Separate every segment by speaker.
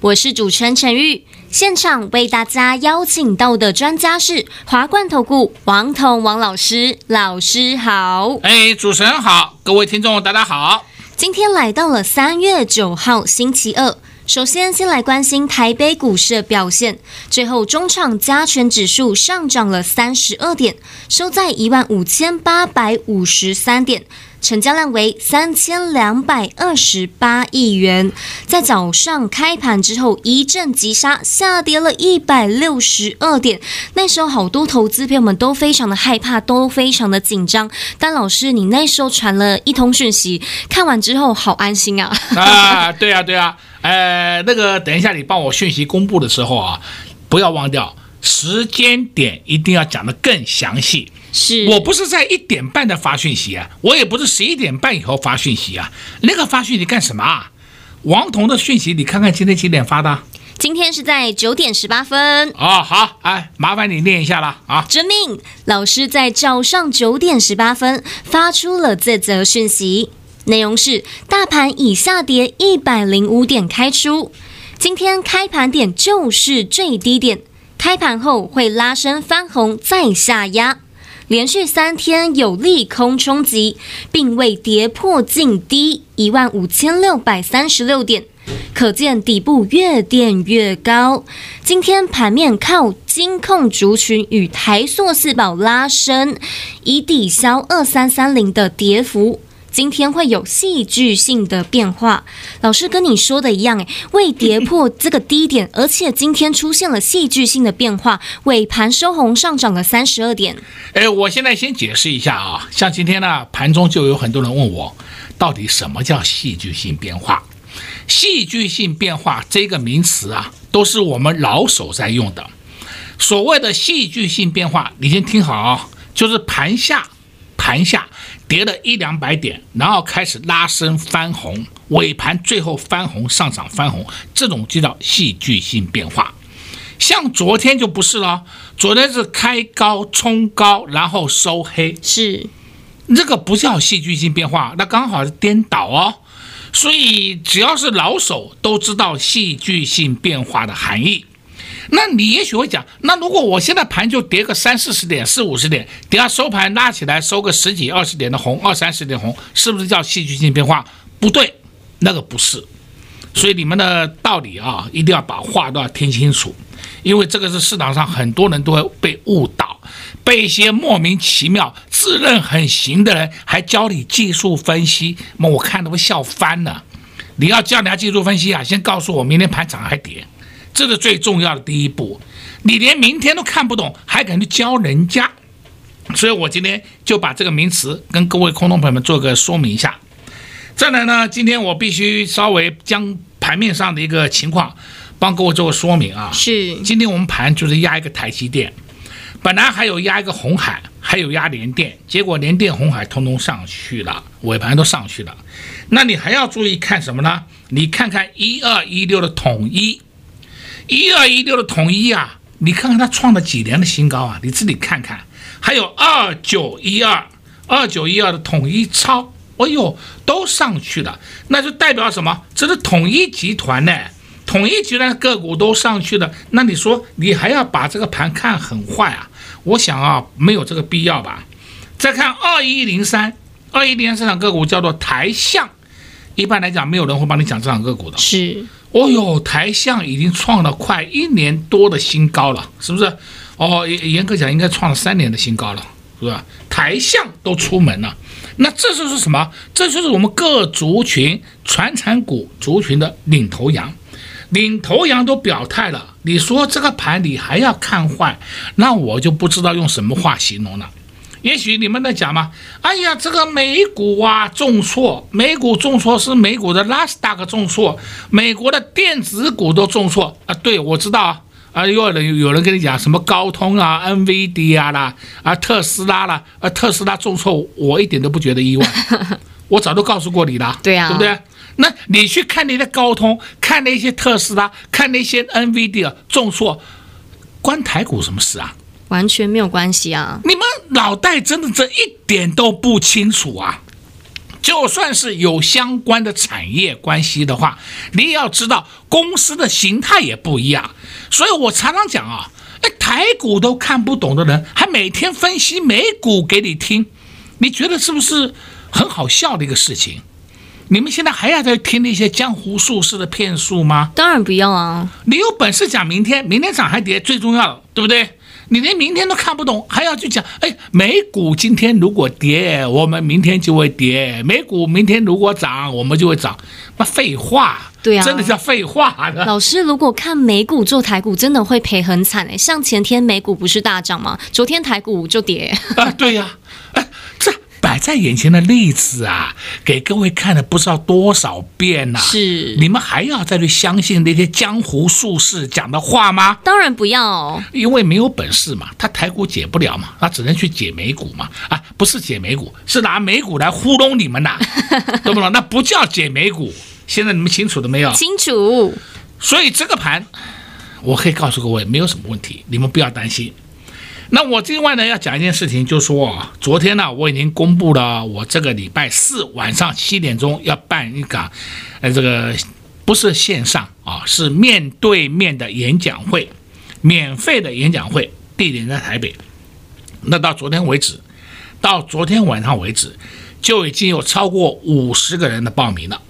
Speaker 1: 我是主持人陈玉。现场为大家邀请到的专家是华冠投顾王彤王老师，老师好。
Speaker 2: 哎，主持人好，各位听众大家好。
Speaker 1: 今天来到了三月九号星期二，首先先来关心台北股市的表现。最后，中场加权指数上涨了三十二点，收在一万五千八百五十三点。成交量为三千两百二十八亿元，在早上开盘之后一阵急杀，下跌了一百六十二点。那时候好多投资朋友们都非常的害怕，都非常的紧张。但老师，你那时候传了一通讯息，看完之后好安心啊！
Speaker 2: 啊，对啊，对啊，呃，那个等一下你帮我讯息公布的时候啊，不要忘掉时间点，一定要讲得更详细。
Speaker 1: 是
Speaker 2: 我不是在一点半的发讯息啊，我也不是十一点半以后发讯息啊。那个发讯息干什么啊？王彤的讯息，你看看今天几点发的？
Speaker 1: 今天是在九点十八分。
Speaker 2: 哦，好，哎，麻烦你念一下了啊。
Speaker 1: 遵命，老师在早上九点十八分发出了这则讯息，内容是：大盘以下跌一百零五点开出，今天开盘点就是最低点，开盘后会拉升翻红再下压。连续三天有利空冲击，并未跌破净低一万五千六百三十六点，可见底部越垫越高。今天盘面靠金控族群与台塑四宝拉升，以抵消二三三零的跌幅。今天会有戏剧性的变化，老师跟你说的一样，诶，未跌破这个低点，而且今天出现了戏剧性的变化，尾盘收红上涨了三十二点。
Speaker 2: 诶，我现在先解释一下啊，像今天呢，盘中就有很多人问我，到底什么叫戏剧性变化？戏剧性变化这个名词啊，都是我们老手在用的。所谓的戏剧性变化，你先听好啊，就是盘下，盘下。跌了一两百点，然后开始拉升翻红，尾盘最后翻红上涨翻红，这种就叫戏剧性变化。像昨天就不是了，昨天是开高冲高，然后收黑，
Speaker 1: 是
Speaker 2: 这个不叫戏剧性变化，那刚好是颠倒哦。所以只要是老手都知道戏剧性变化的含义。那你也许会讲，那如果我现在盘就跌个三四十点、四五十点，等下收盘拉起来收个十几二十点的红，二三十点红，是不是叫戏剧性变化？不对，那个不是。所以你们的道理啊，一定要把话都要听清楚，因为这个是市场上很多人都会被误导，被一些莫名其妙、自认很行的人还教你技术分析，那我看都笑翻了。你要教人家技术分析啊，先告诉我明天盘涨还跌。这是最重要的第一步，你连明天都看不懂，还敢去教人家？所以我今天就把这个名词跟各位空洞朋友们做个说明一下。再来呢，今天我必须稍微将盘面上的一个情况帮各位做个说明啊。
Speaker 1: 是，
Speaker 2: 今天我们盘就是压一个台积电，本来还有压一个红海，还有压联电，结果联电、红海通通上去了，尾盘都上去了。那你还要注意看什么呢？你看看一二一六的统一。一二一六的统一啊，你看看它创了几年的新高啊，你自己看看。还有二九一二，二九一二的统一超，哎呦，都上去了，那就代表什么？这是统一集团呢，统一集团的个股都上去了，那你说你还要把这个盘看很坏啊？我想啊，没有这个必要吧。再看二一零三，二一零三这场个股叫做台象，一般来讲没有人会帮你讲这场个股的。
Speaker 1: 是。
Speaker 2: 哦哟，台象已经创了快一年多的新高了，是不是？哦，严格讲应该创了三年的新高了，是吧？台象都出门了，那这就是什么？这就是我们各族群、传产股族群的领头羊，领头羊都表态了。你说这个盘你还要看坏，那我就不知道用什么话形容了。也许你们在讲嘛，哎呀，这个美股啊重挫，美股重挫是美股的纳斯达克重挫，美国的电子股都重挫啊。对，我知道啊，啊，又有人有人跟你讲什么高通啊、NVIDIA 啦、啊特斯拉啦，啊特斯拉重挫，我一点都不觉得意外，我早都告诉过你了，
Speaker 1: 对啊，
Speaker 2: 对不对？那你去看那些高通，看那些特斯拉，看那些 NVIDIA 重挫，关台股什么事啊？
Speaker 1: 完全没有关系啊！
Speaker 2: 你们脑袋真的这一点都不清楚啊！就算是有相关的产业关系的话，你也要知道公司的形态也不一样。所以我常常讲啊，哎，台股都看不懂的人，还每天分析美股给你听，你觉得是不是很好笑的一个事情？你们现在还要再听那些江湖术士的骗术吗？
Speaker 1: 当然不要啊！
Speaker 2: 你有本事讲明天，明天涨还跌，最重要的，对不对？你连明天都看不懂，还要去讲？哎，美股今天如果跌，我们明天就会跌；美股明天如果涨，我们就会涨。那废话，
Speaker 1: 对啊，
Speaker 2: 真的叫废话的。
Speaker 1: 老师，如果看美股做台股，真的会赔很惨哎。像前天美股不是大涨吗？昨天台股就跌。
Speaker 2: 啊，对呀，在眼前的例子啊，给各位看了不知道多少遍呐、啊！
Speaker 1: 是，
Speaker 2: 你们还要再去相信那些江湖术士讲的话吗？
Speaker 1: 当然不要，
Speaker 2: 因为没有本事嘛，他台股解不了嘛，他只能去解美股嘛。啊，不是解美股，是拿美股来糊弄你们呐，懂不懂？那不叫解美股。现在你们清楚了没有？
Speaker 1: 清楚。
Speaker 2: 所以这个盘，我可以告诉各位，没有什么问题，你们不要担心。那我另外呢要讲一件事情，就是说啊，昨天呢我已经公布了，我这个礼拜四晚上七点钟要办一个，呃，这个不是线上啊，是面对面的演讲会，免费的演讲会，地点在台北。那到昨天为止，到昨天晚上为止，就已经有超过五十个人的报名了。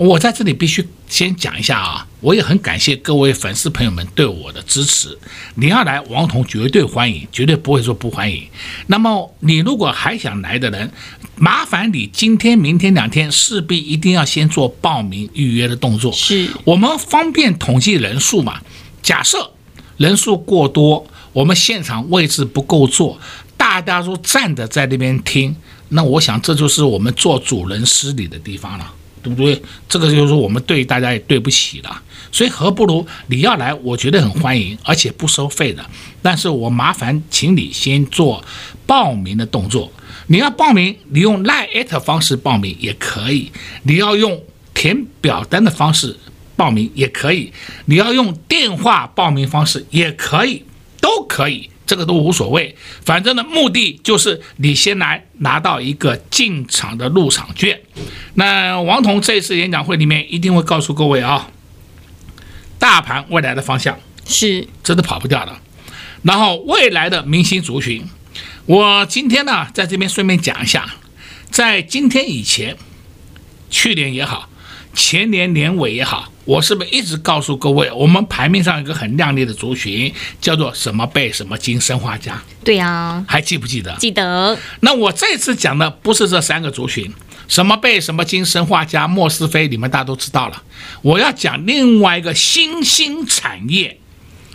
Speaker 2: 我在这里必须先讲一下啊，我也很感谢各位粉丝朋友们对我的支持。你要来，王彤绝对欢迎，绝对不会说不欢迎。那么你如果还想来的人，麻烦你今天、明天两天势必一定要先做报名预约的动作。
Speaker 1: 是
Speaker 2: 我们方便统计人数嘛？假设人数过多，我们现场位置不够坐，大家都站着在那边听，那我想这就是我们做主人失礼的地方了。对不对？这个就是我们对大家也对不起了，所以何不如你要来，我觉得很欢迎，而且不收费的。但是我麻烦请你先做报名的动作。你要报名，你用 LINE@ 方式报名也可以；你要用填表单的方式报名也可以；你要用电话报名方式也可以，都可以。这个都无所谓，反正呢，目的就是你先来拿到一个进场的入场券。那王彤这次演讲会里面一定会告诉各位啊，大盘未来的方向
Speaker 1: 是
Speaker 2: 真的跑不掉的。然后未来的明星族群，我今天呢在这边顺便讲一下，在今天以前，去年也好，前年年尾也好。我是不是一直告诉各位，我们盘面上有一个很亮丽的族群，叫做什么贝什么金生化家？
Speaker 1: 对呀，
Speaker 2: 还记不记得？
Speaker 1: 记得。
Speaker 2: 那我这次讲的不是这三个族群，什么贝什么金生化家、莫斯菲，你们大家都知道了。我要讲另外一个新兴产业，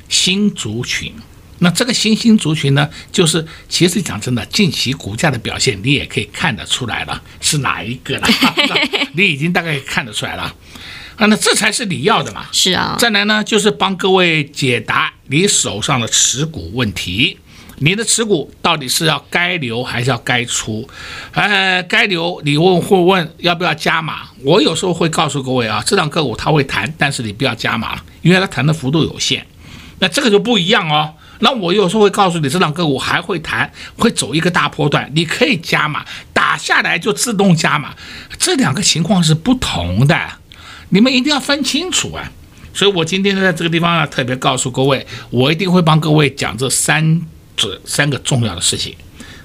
Speaker 2: 新族群。那这个新兴族群呢，就是其实讲真的，近期股价的表现，你也可以看得出来了，是哪一个了？你已经大概看得出来了。啊，那这才是你要的嘛。
Speaker 1: 是啊。
Speaker 2: 再来呢，就是帮各位解答你手上的持股问题。你的持股到底是要该留还是要该出？呃，该留你问会问要不要加码？我有时候会告诉各位啊，这档个股它会弹，但是你不要加码，因为它弹的幅度有限。那这个就不一样哦。那我有时候会告诉你，这档个股还会弹，会走一个大波段，你可以加码，打下来就自动加码。这两个情况是不同的。你们一定要分清楚啊！所以我今天在这个地方呢，特别告诉各位，我一定会帮各位讲这三这三个重要的事情，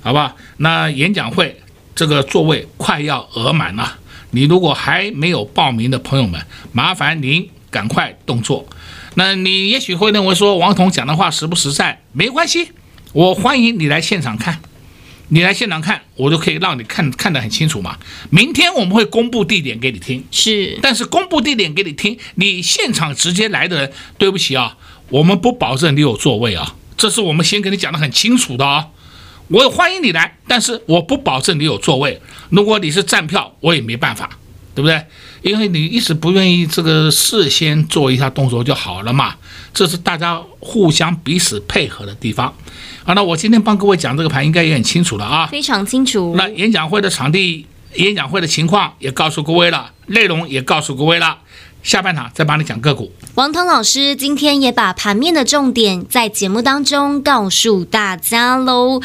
Speaker 2: 好吧？那演讲会这个座位快要额满了，你如果还没有报名的朋友们，麻烦您赶快动作。那你也许会认为说王彤讲的话实不实在？没关系，我欢迎你来现场看。你来现场看，我就可以让你看看得很清楚嘛。明天我们会公布地点给你听，
Speaker 1: 是。
Speaker 2: 但是公布地点给你听，你现场直接来的人，对不起啊，我们不保证你有座位啊。这是我们先跟你讲得很清楚的啊。我欢迎你来，但是我不保证你有座位。如果你是站票，我也没办法，对不对？因为你一直不愿意这个事先做一下动作就好了嘛。这是大家互相彼此配合的地方。好，那我今天帮各位讲这个盘，应该也很清楚了啊，
Speaker 1: 非常清楚。
Speaker 2: 那演讲会的场地、演讲会的情况也告诉各位了，内容也告诉各位了。下半场再帮你讲个股。
Speaker 1: 王腾老师今天也把盘面的重点在节目当中告诉大家喽。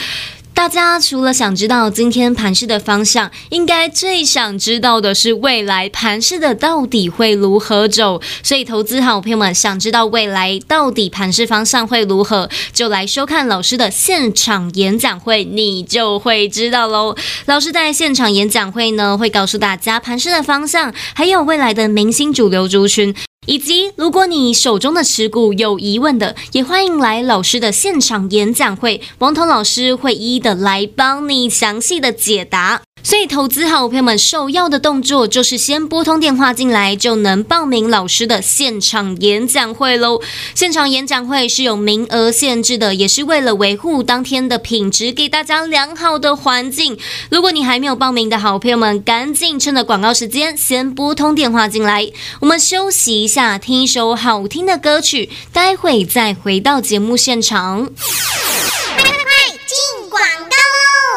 Speaker 1: 大家除了想知道今天盘势的方向，应该最想知道的是未来盘势的到底会如何走。所以，投资好朋友们想知道未来到底盘势方向会如何，就来收看老师的现场演讲会，你就会知道喽。老师在现场演讲会呢，会告诉大家盘势的方向，还有未来的明星主流族群。以及，如果你手中的持股有疑问的，也欢迎来老师的现场演讲会，王彤老师会一一的来帮你详细的解答。所以，投资好朋友们，首要的动作就是先拨通电话进来，就能报名老师的现场演讲会喽。现场演讲会是有名额限制的，也是为了维护当天的品质，给大家良好的环境。如果你还没有报名的好朋友们，赶紧趁着广告时间先拨通电话进来。我们休息一下，听一首好听的歌曲，待会再回到节目现场。快进广告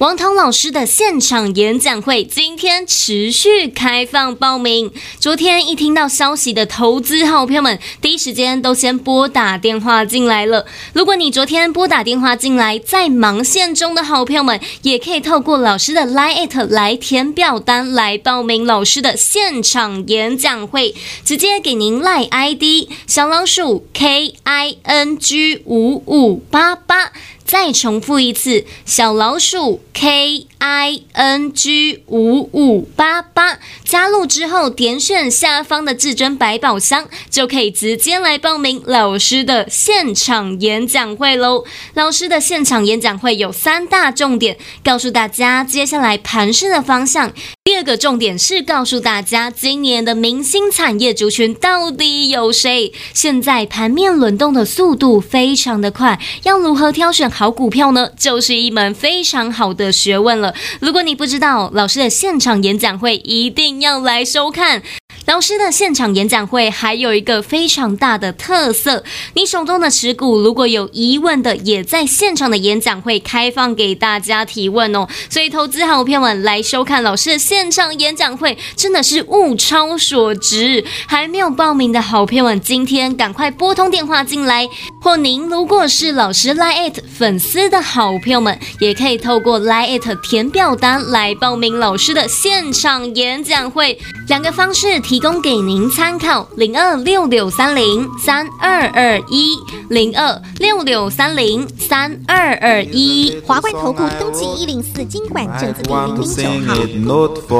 Speaker 1: 王涛老师的现场演讲会今天持续开放报名。昨天一听到消息的投资好朋友们，第一时间都先拨打电话进来了。如果你昨天拨打电话进来，在忙线中的好朋友们，也可以透过老师的 LINE@ 来填表单来报名老师的现场演讲会，直接给您 LINE ID 小老鼠 K I N G 五五八八。再重复一次，小老鼠 K I N G 五五八八，加入之后点选下方的至尊百宝箱，就可以直接来报名老师的现场演讲会喽。老师的现场演讲会有三大重点，告诉大家接下来盘势的方向。这个重点是告诉大家今年的明星产业族群到底有谁。现在盘面轮动的速度非常的快，要如何挑选好股票呢？就是一门非常好的学问了。如果你不知道，老师的现场演讲会一定要来收看。老师的现场演讲会还有一个非常大的特色，你手中的持股如果有疑问的，也在现场的演讲会开放给大家提问哦。所以，投资好朋友们来收看老师的现场演讲会，真的是物超所值。还没有报名的好朋友们，今天赶快拨通电话进来，或您如果是老师 LINE@ 粉丝的好朋友们，也可以透过 LINE@ 填表单来报名老师的现场演讲会，两个方式。提供给您参考：零二六六三零三二二一，零二六六三零三二二一。华冠投顾登记一零四经管证字第零零九号。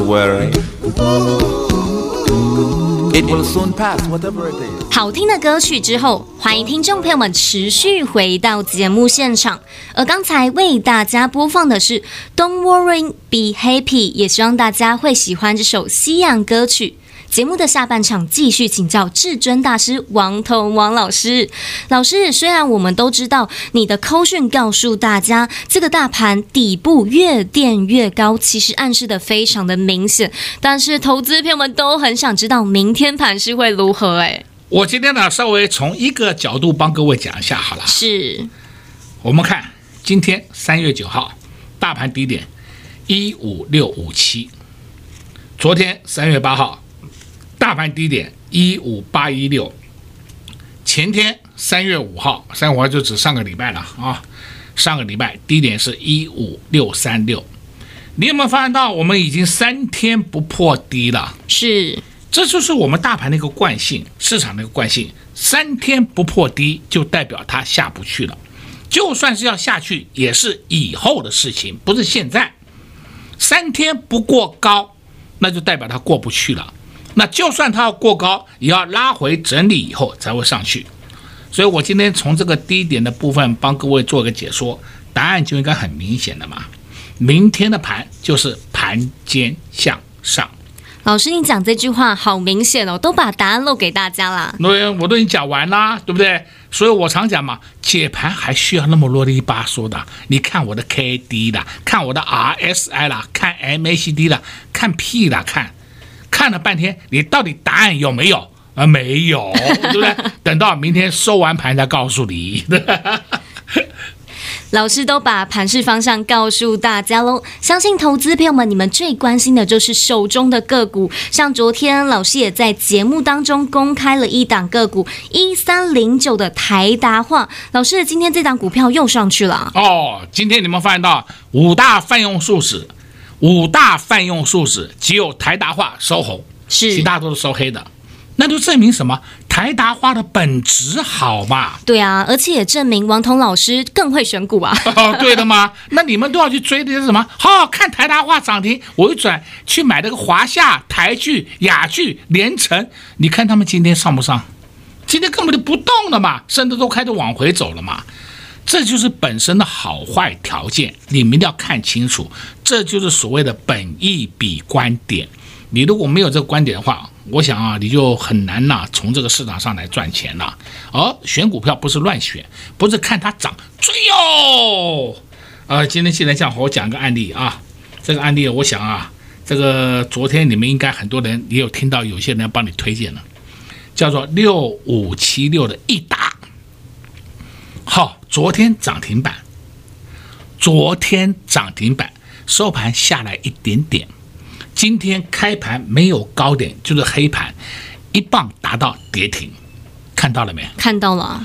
Speaker 3: Don't worry. It will soon pass, whatever it is.
Speaker 1: 好听的歌曲之后，欢迎听众朋友们持续回到节目现场。而刚才为大家播放的是《Don't Worry, Be Happy》，也希望大家会喜欢这首西洋歌曲。节目的下半场继续请教至尊大师王彤王老师。老师，虽然我们都知道你的扣讯告诉大家，这个大盘底部越垫越高，其实暗示的非常的明显，但是投资朋友们都很想知道明天盘势会如何？哎，
Speaker 2: 我今天呢，稍微从一个角度帮各位讲一下好了。
Speaker 1: 是，
Speaker 2: 我们看今天三月九号，大盘低点一五六五七，昨天三月八号。大盘低点一五八一六，前天三月五号，三月五号就指上个礼拜了啊，上个礼拜低点是一五六三六，你有没有发现到我们已经三天不破低了？
Speaker 1: 是，
Speaker 2: 这就是我们大盘的一个惯性，市场的一个惯性，三天不破低就代表它下不去了，就算是要下去，也是以后的事情，不是现在。三天不过高，那就代表它过不去了。那就算它要过高，也要拉回整理以后才会上去。所以我今天从这个低点的部分帮各位做个解说，答案就应该很明显的嘛。明天的盘就是盘间向上。
Speaker 1: 老师，你讲这句话好明显哦，都把答案漏给大家了。
Speaker 2: 对，我都已经讲完啦，对不对？所以我常讲嘛，解盘还需要那么啰里吧嗦的？你看我的 K D 的，看我的 R S I 啦，看 M A C D 的，看屁啦，看。看了半天，你到底答案有没有？啊，没有，对不对？等到明天收完盘再告诉你。
Speaker 1: 老师都把盘势方向告诉大家喽。相信投资朋友们，你们最关心的就是手中的个股。像昨天老师也在节目当中公开了一档个股一三零九的台达化。老师，今天这档股票又上去了。
Speaker 2: 哦，今天你们发现到五大泛用数值。五大泛用数字只有台达化收红，
Speaker 1: 是
Speaker 2: 其他都是收黑的，那就证明什么？台达化的本质好嘛？
Speaker 1: 对啊，而且也证明王彤老师更会选股啊。
Speaker 2: 哦，对的嘛？那你们都要去追的是什么？好好看台达化涨停，我一转去买那个华夏、台剧、雅聚、联成，你看他们今天上不上？今天根本就不动了嘛，甚至都开始往回走了嘛。这就是本身的好坏条件，你们一定要看清楚。这就是所谓的本意比观点。你如果没有这个观点的话，我想啊，你就很难呐，从这个市场上来赚钱了。而选股票不是乱选，不是看它涨追哟。啊，今天既然这样，我讲一个案例啊。这个案例，我想啊，这个昨天你们应该很多人也有听到，有些人帮你推荐了，叫做六五七六的益达。好，昨天涨停板，昨天涨停板收盘下来一点点，今天开盘没有高点，就是黑盘，一棒达到跌停，看到了没？
Speaker 1: 看到了。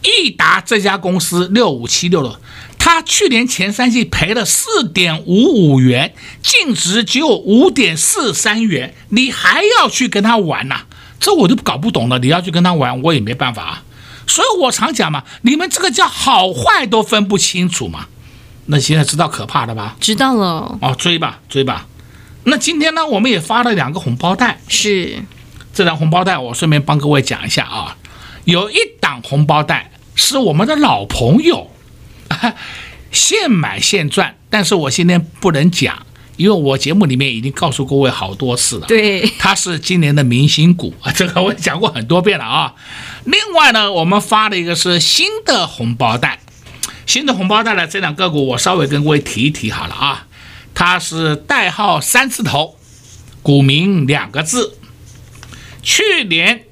Speaker 2: 益达这家公司六五七六的，它去年前三季赔了四点五五元，净值只有五点四三元，你还要去跟他玩呐、啊？这我就搞不懂了。你要去跟他玩，我也没办法啊。所以我常讲嘛，你们这个叫好坏都分不清楚嘛。那现在知道可怕的吧？
Speaker 1: 知道了。
Speaker 2: 哦，追吧，追吧。那今天呢，我们也发了两个红包袋。
Speaker 1: 是。
Speaker 2: 这两红包袋，我顺便帮各位讲一下啊。有一档红包袋是我们的老朋友。现买现赚，但是我今天不能讲，因为我节目里面已经告诉各位好多次了。
Speaker 1: 对，
Speaker 2: 它是今年的明星股啊，这个我讲过很多遍了啊。另外呢，我们发了一个是新的红包袋，新的红包袋呢，这两个股我稍微跟各位提一提好了啊。它是代号三字头，股民两个字，去年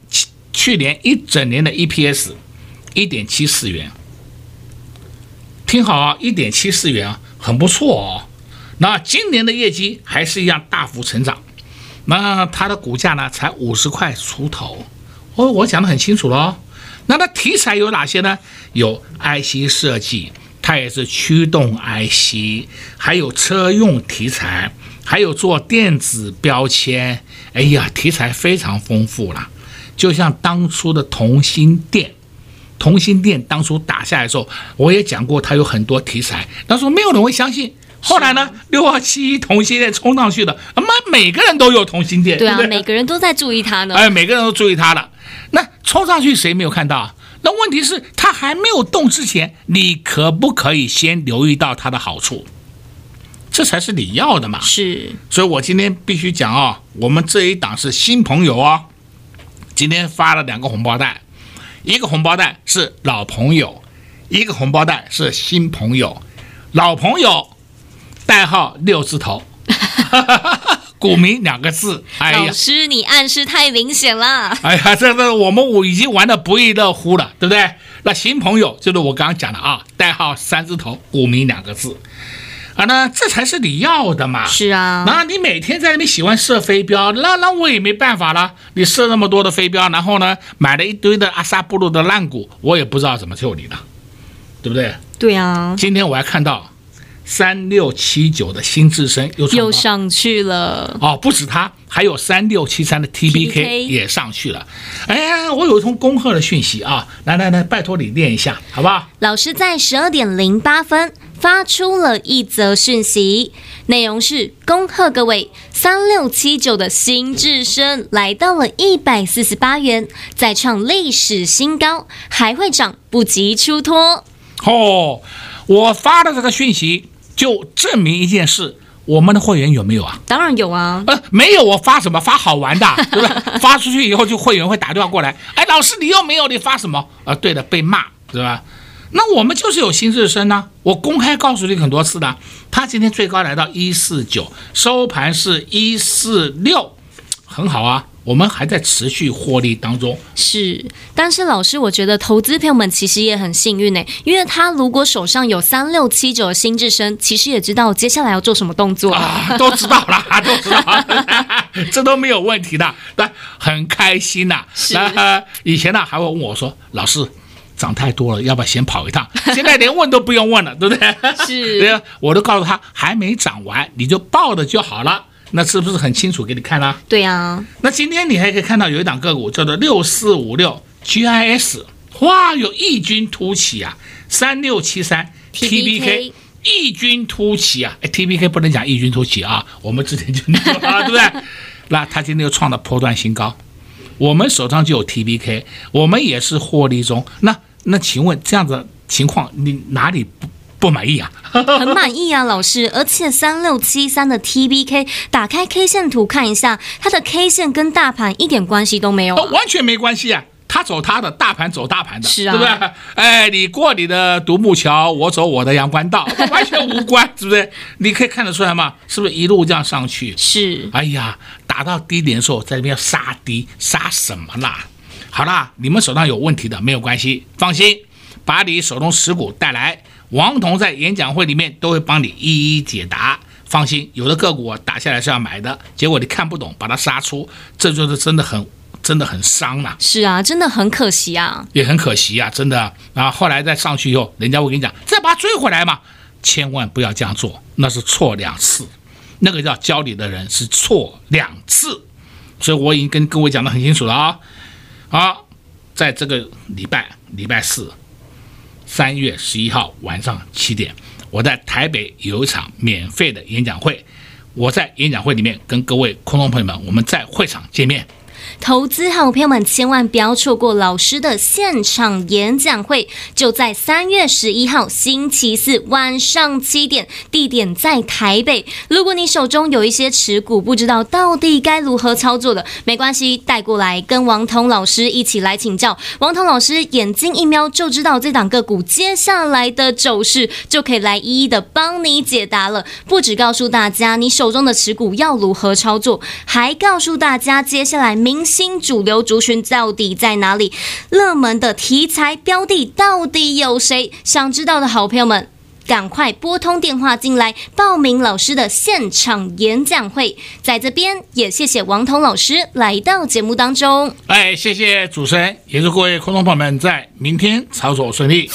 Speaker 2: 去年一整年的 EPS 一点七四元。听好啊，一点七四元啊，很不错哦。那今年的业绩还是一样大幅成长。那它的股价呢，才五十块出头。哦，我讲得很清楚了哦。那它题材有哪些呢？有 IC 设计，它也是驱动 IC，还有车用题材，还有做电子标签。哎呀，题材非常丰富了。就像当初的同心电。同心电当初打下来的时候，我也讲过，它有很多题材。那时没有人会相信。后来呢，六二七一同心店冲上去了，妈，每个人都有同心店。
Speaker 1: 对啊，
Speaker 2: 对对
Speaker 1: 每个人都在注意他呢。
Speaker 2: 哎，每个人都注意他了。那冲上去谁没有看到？那问题是他还没有动之前，你可不可以先留意到他的好处？这才是你要的嘛。
Speaker 1: 是。所
Speaker 2: 以我今天必须讲啊、哦，我们这一档是新朋友哦，今天发了两个红包袋。一个红包袋是老朋友，一个红包袋是新朋友。老朋友代号六字头，股民两个字。哎呀，
Speaker 1: 老师，你暗示太明显了。
Speaker 2: 哎呀，这个我们我已经玩的不亦乐乎了，对不对？那新朋友就是我刚刚讲的啊，代号三字头，股民两个字。啊，那这才是你要的嘛？
Speaker 1: 是啊，
Speaker 2: 那你每天在那边喜欢射飞镖，那那我也没办法了。你射那么多的飞镖，然后呢，买了一堆的阿萨布鲁的烂股，我也不知道怎么救你了，对不对？
Speaker 1: 对啊。
Speaker 2: 今天我还看到三六七九的新智深又
Speaker 1: 又上去了。
Speaker 2: 哦，不止它，还有三六七三的 TBK 也上去了。哎呀，我有一通恭贺的讯息啊！来来来，拜托你念一下，好不好？
Speaker 1: 老师在十二点零八分。发出了一则讯息，内容是恭贺各位三六七九的新智深来到了一百四十八元，再创历史新高，还会涨，不急出脱。
Speaker 2: 哦，我发的这个讯息就证明一件事，我们的会员有没有啊？
Speaker 1: 当然有啊。
Speaker 2: 呃，没有，我发什么？发好玩的，对吧？发出去以后，就会员会打电话过来，哎，老师你又没有，你发什么？啊、呃，对的，被骂，对吧？那我们就是有心智深呢，我公开告诉你很多次的，他今天最高来到一四九，收盘是一四六，很好啊，我们还在持续获利当中。
Speaker 1: 是，但是老师，我觉得投资朋友们其实也很幸运呢，因为他如果手上有三六七九的新智深，其实也知道接下来要做什么动作
Speaker 2: 啊，都知道了，都知道，这都没有问题的，对，很开心呐。是，以前呢还会问我说，老师。涨太多了，要不要先跑一趟？现在连问都不用问了，对不对？
Speaker 1: 是，
Speaker 2: 我都告诉他还没涨完，你就抱着就好了。那是不是很清楚给你看了？
Speaker 1: 对呀、啊。
Speaker 2: 那今天你还可以看到有一档个股叫做六四五六 GIS，哇，有异军突起啊！三六七三 TBK 异军突起啊！哎，TBK 不能讲异军突起啊，我们之前就说啊，对不对？那他今天又创了波段新高，我们手上就有 TBK，我们也是获利中。那那请问这样子情况，你哪里不不满意啊？
Speaker 1: 很满意啊，老师。而且三六七三的 TBK，打开 K 线图看一下，它的 K 线跟大盘一点关系都没有、啊，
Speaker 2: 完全没关系啊。他走他的，大盘走大盘的，
Speaker 1: 是啊，
Speaker 2: 对不对？哎，你过你的独木桥，我走我的阳关道，完全无关，是不是？你可以看得出来吗？是不是一路这样上去？
Speaker 1: 是。
Speaker 2: 哎呀，打到低点的时候，在这边要杀低，杀什么啦？好啦，你们手上有问题的没有关系，放心，把你手中持股带来，王彤在演讲会里面都会帮你一一解答。放心，有的个股我打下来是要买的，结果你看不懂，把它杀出，这就是真的很真的很伤呐。
Speaker 1: 是啊，真的很可惜啊，
Speaker 2: 也很可惜啊，真的。然后来再上去以后，人家会跟你讲，再把它追回来嘛，千万不要这样做，那是错两次。那个叫教你的人是错两次，所以我已经跟各位讲得很清楚了啊。好，在这个礼拜礼拜四，三月十一号晚上七点，我在台北有一场免费的演讲会，我在演讲会里面跟各位空中朋友们，我们在会场见面。
Speaker 1: 投资好朋友们，千万不要错过老师的现场演讲会，就在三月十一号星期四晚上七点，地点在台北。如果你手中有一些持股，不知道到底该如何操作的，没关系，带过来跟王彤老师一起来请教。王彤老师眼睛一瞄就知道这档个股接下来的走势，就可以来一一的帮你解答了。不只告诉大家你手中的持股要如何操作，还告诉大家接下来明。新主流族群到底在哪里？热门的题材标的到底有谁？想知道的好朋友们，赶快拨通电话进来报名老师的现场演讲会。在这边也谢谢王彤老师来到节目当中。
Speaker 2: 哎，谢谢主持人，也祝各位观众朋友们在明天操作顺利。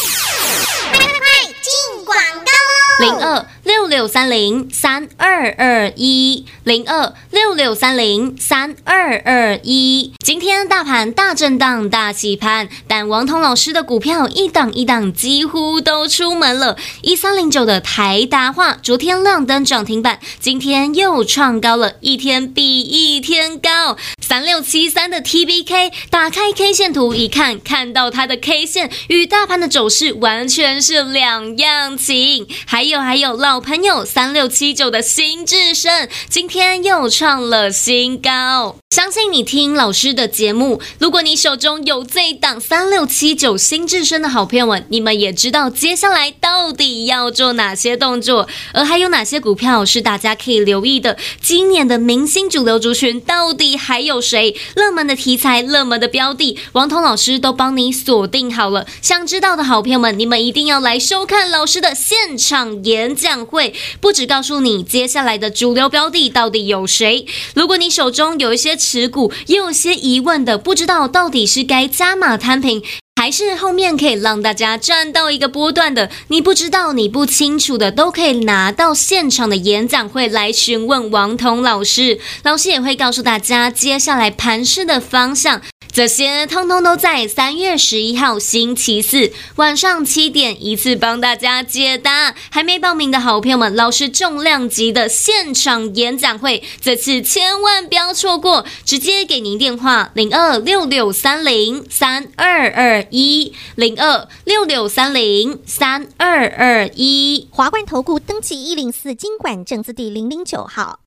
Speaker 4: 快快快，进广告喽！
Speaker 1: 零二六六三零三二二一零二。六六三零三二二一，今天大盘大震荡大洗盘，但王彤老师的股票一档一档几乎都出门了。一三零九的台达化昨天亮灯涨停板，今天又创高了，一天比一天高。三六七三的 TBK 打开 K 线图一看，看到它的 K 线与大盘的走势完全是两样情。还有还有老朋友三六七九的新智深，今天又创。了新高，相信你听老师的节目，如果你手中有这档三六七九新智深的好朋友们，你们也知道接下来到底要做哪些动作，而还有哪些股票是大家可以留意的。今年的明星主流族群到底还有谁？热门的题材、热门的标的，王彤老师都帮你锁定好了。想知道的好朋友们，你们一定要来收看老师的现场演讲会，不止告诉你接下来的主流标的到底有谁。如果你手中有一些持股，也有些疑问的，不知道到底是该加码摊平，还是后面可以让大家赚到一个波段的，你不知道、你不清楚的，都可以拿到现场的演讲会来询问王彤老师，老师也会告诉大家接下来盘势的方向。这些通通都在三月十一号星期四晚上七点一次帮大家解答。还没报名的好朋友们，老师重量级的现场演讲会，这次千万不要错过，直接给您电话零二六六三零三二二一零二六六三零三二二一。
Speaker 4: 华冠投顾登记一零四金管证字第零零九号。